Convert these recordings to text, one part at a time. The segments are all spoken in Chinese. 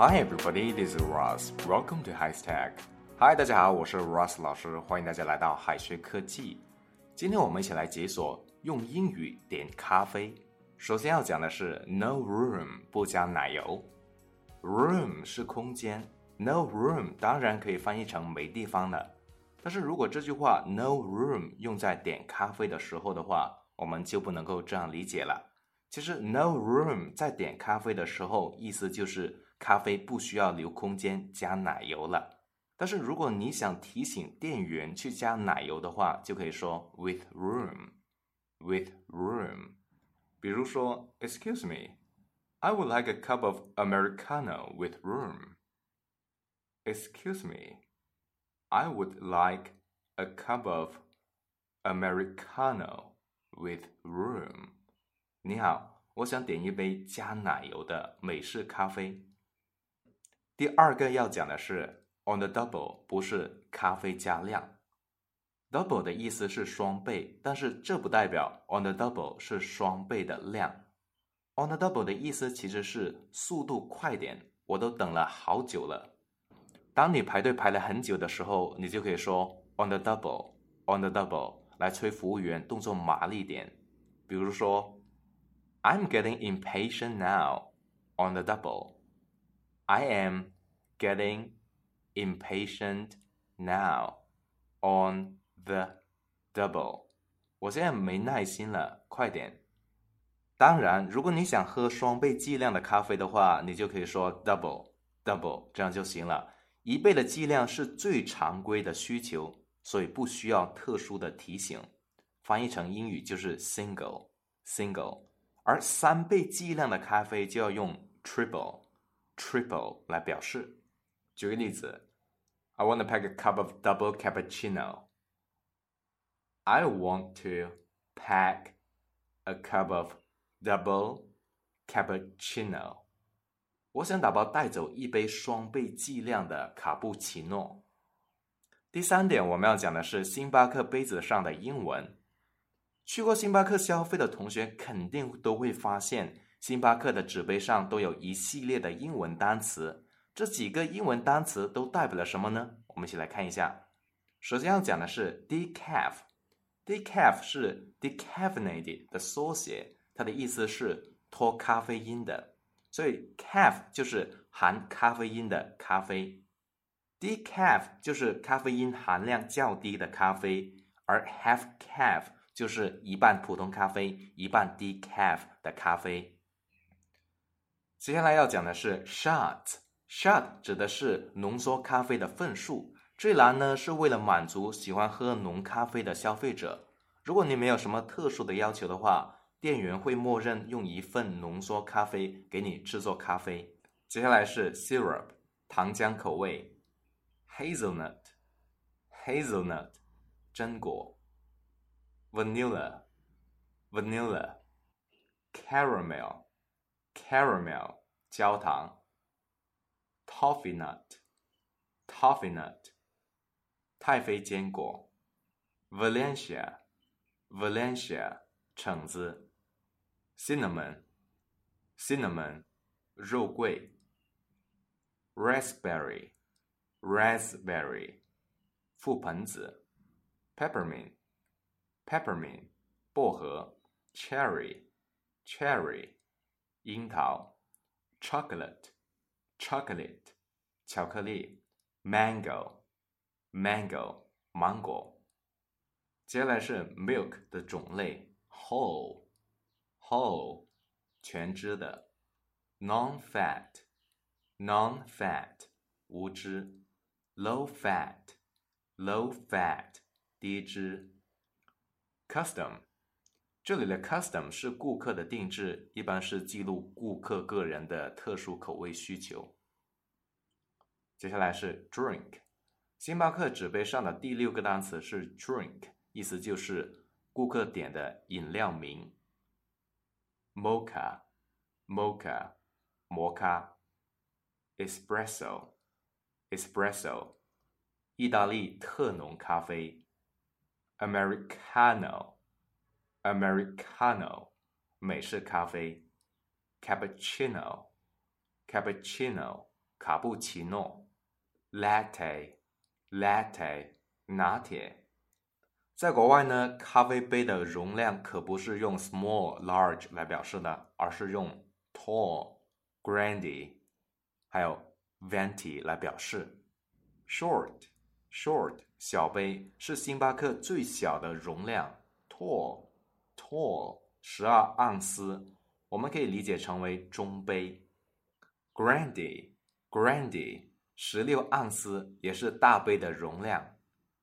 Hi everybody, this is Ross. Welcome to High Tech. Hi，大家好，我是 Ross 老师，欢迎大家来到海学科技。今天我们一起来解锁用英语点咖啡。首先要讲的是 no room 不加奶油。Room 是空间，no room 当然可以翻译成没地方了。但是如果这句话 no room 用在点咖啡的时候的话，我们就不能够这样理解了。其实 no room 在点咖啡的时候，意思就是咖啡不需要留空间加奶油了。但是如果你想提醒店员去加奶油的话，就可以说 with room，with room。比如说，Excuse me，I would like a cup of americano with room。Excuse me，I would like a cup of americano with room。 你好，我想点一杯加奶油的美式咖啡。第二个要讲的是。On the double 不是咖啡加量，double 的意思是双倍，但是这不代表 on the double 是双倍的量。On the double 的意思其实是速度快点，我都等了好久了。当你排队排了很久的时候，你就可以说 on the double，on the double 来催服务员动作麻利点。比如说 ，I'm getting impatient now on the double. I am getting impatient now on the double。我现在没耐心了，快点。当然，如果你想喝双倍剂量的咖啡的话，你就可以说 double double，这样就行了。一倍的剂量是最常规的需求，所以不需要特殊的提醒。翻译成英语就是 single single， 而三倍剂量的咖啡就要用 triple triple 来表示。举个例子。I want to pack a cup of double cappuccino. I want to pack a cup of double cappuccino. 我想打包带走一杯双倍剂量的卡布奇诺。第三点，我们要讲的是星巴克杯子上的英文。去过星巴克消费的同学肯定都会发现，星巴克的纸杯上都有一系列的英文单词。这几个英文单词都代表了什么呢？我们一起来看一下。首先要讲的是 decaf，decaf 是 decaffeinated 的缩写，它的意思是脱咖啡因的，所以 caf 就是含咖啡因的咖啡，decaf 就是咖啡因含量较低的咖啡，而 half caf 就是一半普通咖啡，一半 decaf 的咖啡。接下来要讲的是 shot。Shot 指的是浓缩咖啡的份数，这一栏呢是为了满足喜欢喝浓咖啡的消费者。如果你没有什么特殊的要求的话，店员会默认用一份浓缩咖啡给你制作咖啡。接下来是 Syrup 糖浆口味，Hazelnut Hazelnut 榛果 ，Vanilla Vanilla Caramel Caramel 焦糖。Toffee nut, toffee nut，太妃坚果；Valencia, Valencia，橙子；Cinnamon, cinnamon，肉桂；Raspberry, raspberry，覆盆子；Peppermint, peppermint，薄荷；Cherry, cherry，樱桃；Chocolate。chocolate 巧克力，mango mango 芒果。接下来是 milk 的种类，whole whole 全脂的，non-fat non-fat 无脂，low fat low fat 低脂，custom 这里的 custom 是顾客的定制，一般是记录顾客个人的特殊口味需求。接下来是 drink，星巴克纸杯上的第六个单词是 drink，意思就是顾客点的饮料名。mocha，mocha，摩卡。espresso，espresso，意大利特浓咖啡。americano。Americano，美式咖啡；Cappuccino，Cappuccino， 卡布奇诺，latte，latte，拿铁。在国外呢，咖啡杯的容量可不是用 small、large 来表示的，而是用 tall、grande，还有 venti 来表示。short、 Short 小杯是星巴克最小的容量。tall、tall 十二盎司，我们可以理解成为中杯。grande、grande 十六盎司，也是大杯的容量。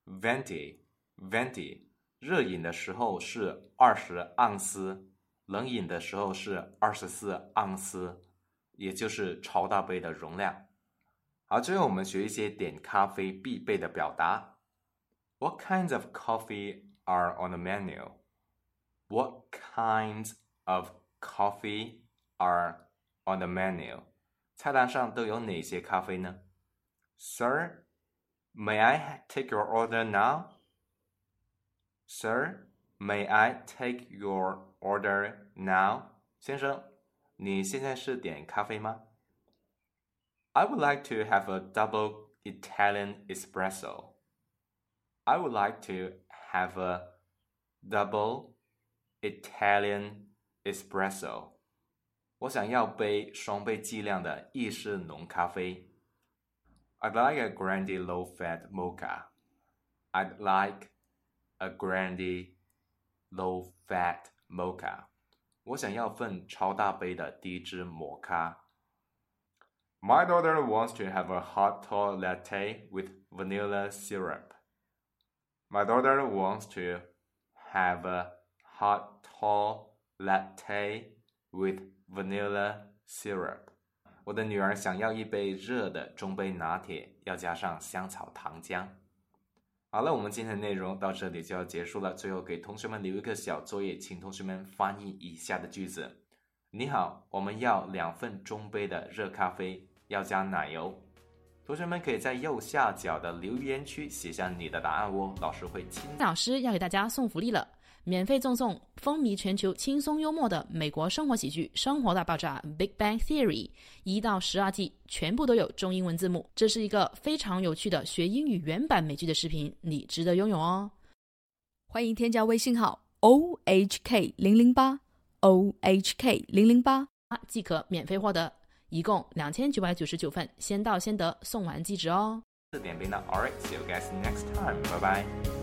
venti Venti，热饮的时候是二十盎司，冷饮的时候是二十四盎司，也就是超大杯的容量。好，最后我们学一些点咖啡必备的表达。What kinds of coffee are on the menu? What kinds of coffee are on the menu? 菜单上都有哪些咖啡呢？Sir, may I take your order now? Sir, may I take your order now? 先生，你现在是点咖啡吗 ？I would like to have a double Italian espresso. I would like to have a double Italian espresso. 我想要杯双倍剂量的意式浓咖啡。I'd like a grande low-fat mocha. I'd like a grande low fat mocha。我想要份超大杯的低脂摩咖。 My daughter wants to have a hot tall latte with vanilla syrup. My daughter wants to have a hot tall latte with vanilla syrup. 我的女儿想要一杯热的中杯拿铁，要加上香草糖浆。好了，我们今天的内容到这里就要结束了。最后给同学们留一个小作业，请同学们翻译以下的句子：你好，我们要两份中杯的热咖啡，要加奶油。同学们可以在右下角的留言区写下你的答案哦，老师会亲。老师要给大家送福利了。免费赠送风靡全球、轻松幽默的美国生活喜剧《生活大爆炸》（Big Bang Theory） 一到十二季，全部都有中英文字幕。这是一个非常有趣的学英语原版美剧的视频，你值得拥有哦！欢迎添加微信号 o h k 零零八 o h k 零零八，即可免费获得，一共两千九百九十九份，先到先得，送完即止哦。四点零的，All right，see you guys next time，拜拜。